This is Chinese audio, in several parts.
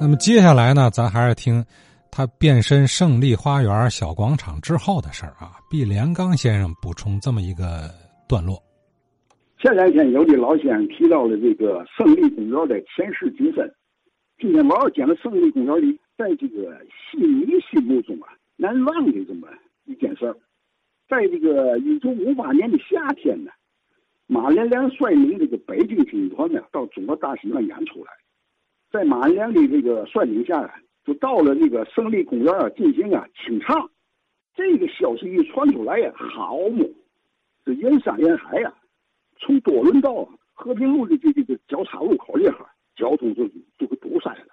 那么接下来呢，咱还是听他变身胜利花园小广场之后的事儿啊。毕连刚先生补充这么一个段落：前两天有的老先生提到了这个胜利公园的前世今生，今天我要讲的胜利公园里，在这个戏迷心目中啊难忘的这么一件事儿。在这个一九五八年的夏天呢，马连良率领这个北京军团呢到中国大戏院演出来，在马连良的这个率领下啊，就到了这个胜利公园啊进行啊清唱。这个消息一传出来呀，好嘛，这人山人海呀，从多伦道和平路的这这个交叉路口这哈，交通就就给堵塞了。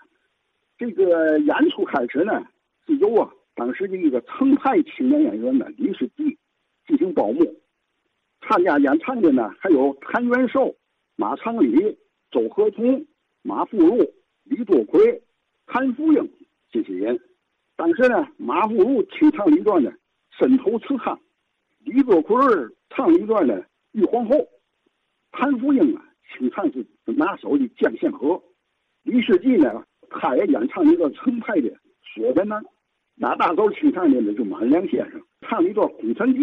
这个演出开始呢，是由啊当时的一个程派青年演员呢李世济进行报幕。参加演唱的呢还有谭元寿、马长礼、周和同、马富禄、李多奎、谭福英这些人。当时呢，马富禄清唱一段呢《伸头辞苍》，李多奎唱一段呢《玉皇后》，谭福英啊清唱是拿手的《江县河》，李世济呢他也演唱一个程派的《说的呢》，拿大头清唱的呢就马良先生唱了一段《空城计》，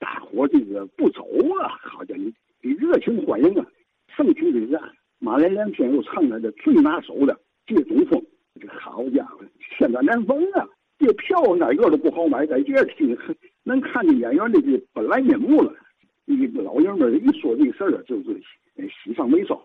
大伙这个不走啊，好家伙，你热情欢迎啊！盛情之下，马连良先生唱的这最拿手的《借东风》。这好家伙，天在难逢啊！这票哪个都不好买，在这听能看见演员的这本来面目了。一个老爷们一说这事儿啊，就是喜上眉梢。